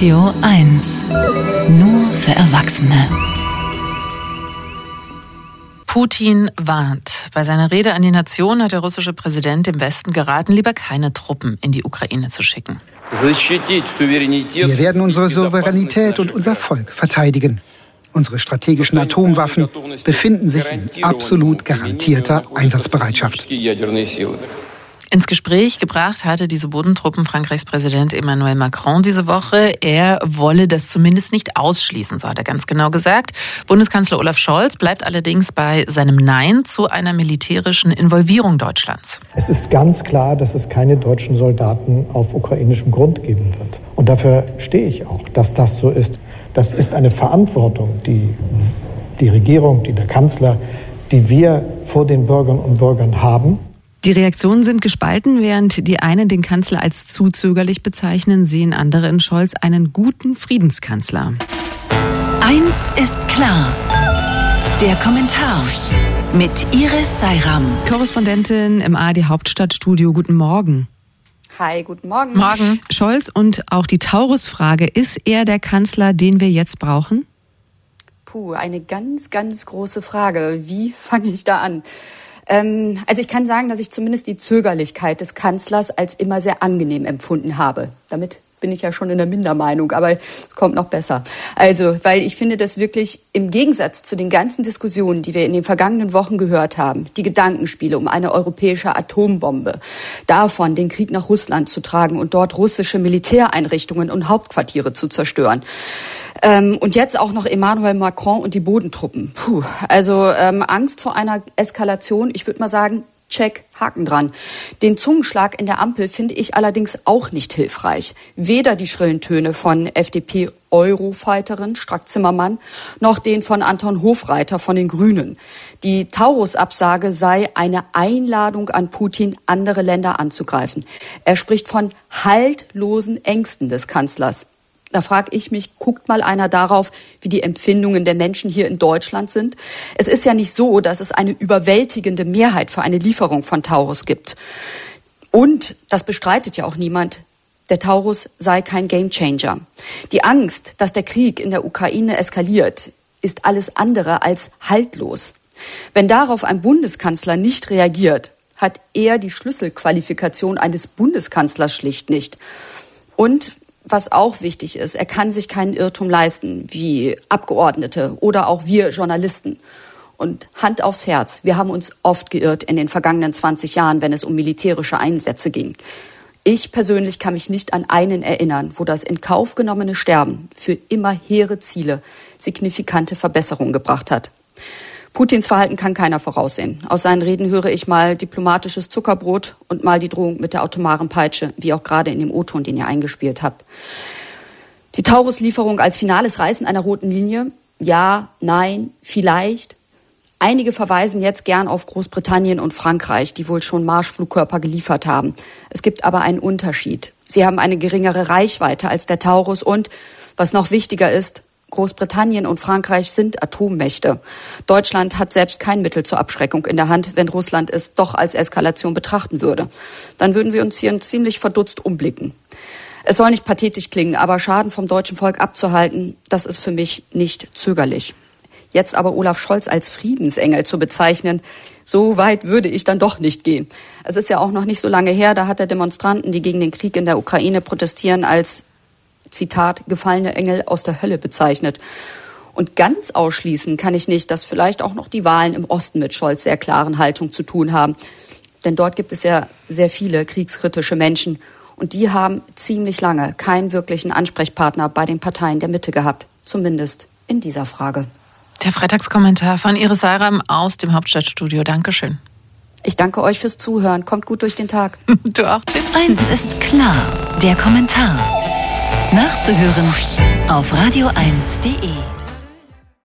Radio 1. Nur für Erwachsene. Putin warnt. Bei seiner Rede an die Nation hat der russische Präsident dem Westen geraten, lieber keine Truppen in die Ukraine zu schicken. Wir werden unsere Souveränität und unser Volk verteidigen. Unsere strategischen Atomwaffen befinden sich in absolut garantierter Einsatzbereitschaft. Ins Gespräch gebracht hatte diese Bodentruppen Frankreichs Präsident Emmanuel Macron diese Woche. Er wolle das zumindest nicht ausschließen, so hat er ganz genau gesagt. Bundeskanzler Olaf Scholz bleibt allerdings bei seinem Nein zu einer militärischen Involvierung Deutschlands. Es ist ganz klar, dass es keine deutschen Soldaten auf ukrainischem Grund geben wird. Und dafür stehe ich auch, dass das so ist. Das ist eine Verantwortung, die die Regierung, die der Kanzler, die wir vor den Bürgerinnen und Bürgern haben. Die Reaktionen sind gespalten, während die einen den Kanzler als zu zögerlich bezeichnen, sehen andere in Scholz einen guten Friedenskanzler. Eins ist klar. Der Kommentar mit Iris Seiram. Korrespondentin im ARD Hauptstadtstudio. Guten Morgen. Hi, guten Morgen. Morgen. Scholz und auch die Taurus-Frage. Ist er der Kanzler, den wir jetzt brauchen? Puh, eine ganz, ganz große Frage. Wie fange ich da an? Ähm, also ich kann sagen, dass ich zumindest die Zögerlichkeit des Kanzlers als immer sehr angenehm empfunden habe. Damit bin ich ja schon in der Mindermeinung, aber es kommt noch besser. Also, weil ich finde, dass wirklich im Gegensatz zu den ganzen Diskussionen, die wir in den vergangenen Wochen gehört haben, die Gedankenspiele um eine europäische Atombombe, davon den Krieg nach Russland zu tragen und dort russische Militäreinrichtungen und Hauptquartiere zu zerstören, ähm, und jetzt auch noch Emmanuel Macron und die Bodentruppen. Puh, also ähm, Angst vor einer Eskalation. Ich würde mal sagen, check, Haken dran. Den Zungenschlag in der Ampel finde ich allerdings auch nicht hilfreich. Weder die schrillen Töne von FDP Eurofighterin Strack Zimmermann noch den von Anton Hofreiter von den Grünen. Die Taurus-Absage sei eine Einladung an Putin, andere Länder anzugreifen. Er spricht von haltlosen Ängsten des Kanzlers. Da frage ich mich, guckt mal einer darauf, wie die Empfindungen der Menschen hier in Deutschland sind? Es ist ja nicht so, dass es eine überwältigende Mehrheit für eine Lieferung von Taurus gibt. Und, das bestreitet ja auch niemand, der Taurus sei kein Gamechanger. Die Angst, dass der Krieg in der Ukraine eskaliert, ist alles andere als haltlos. Wenn darauf ein Bundeskanzler nicht reagiert, hat er die Schlüsselqualifikation eines Bundeskanzlers schlicht nicht. Und was auch wichtig ist, er kann sich keinen Irrtum leisten, wie Abgeordnete oder auch wir Journalisten. Und Hand aufs Herz, wir haben uns oft geirrt in den vergangenen 20 Jahren, wenn es um militärische Einsätze ging. Ich persönlich kann mich nicht an einen erinnern, wo das in Kauf genommene Sterben für immer hehre Ziele signifikante Verbesserungen gebracht hat. Putins Verhalten kann keiner voraussehen. Aus seinen Reden höre ich mal diplomatisches Zuckerbrot und mal die Drohung mit der atomaren Peitsche, wie auch gerade in dem O-Ton, den ihr eingespielt habt. Die Taurus-Lieferung als finales Reißen einer roten Linie? Ja, nein, vielleicht. Einige verweisen jetzt gern auf Großbritannien und Frankreich, die wohl schon Marschflugkörper geliefert haben. Es gibt aber einen Unterschied. Sie haben eine geringere Reichweite als der Taurus und, was noch wichtiger ist, Großbritannien und Frankreich sind Atommächte. Deutschland hat selbst kein Mittel zur Abschreckung in der Hand, wenn Russland es doch als Eskalation betrachten würde. Dann würden wir uns hier ziemlich verdutzt umblicken. Es soll nicht pathetisch klingen, aber Schaden vom deutschen Volk abzuhalten, das ist für mich nicht zögerlich. Jetzt aber Olaf Scholz als Friedensengel zu bezeichnen, so weit würde ich dann doch nicht gehen. Es ist ja auch noch nicht so lange her, da hat er Demonstranten, die gegen den Krieg in der Ukraine protestieren, als Zitat, gefallene Engel aus der Hölle bezeichnet. Und ganz ausschließen kann ich nicht, dass vielleicht auch noch die Wahlen im Osten mit Scholz sehr klaren Haltung zu tun haben. Denn dort gibt es ja sehr viele kriegskritische Menschen. Und die haben ziemlich lange keinen wirklichen Ansprechpartner bei den Parteien der Mitte gehabt. Zumindest in dieser Frage. Der Freitagskommentar von Iris Seiram aus dem Hauptstadtstudio. Dankeschön. Ich danke euch fürs Zuhören. Kommt gut durch den Tag. Du auch. Tschüss. Eins ist klar. Der Kommentar. Nachzuhören auf radio1.de.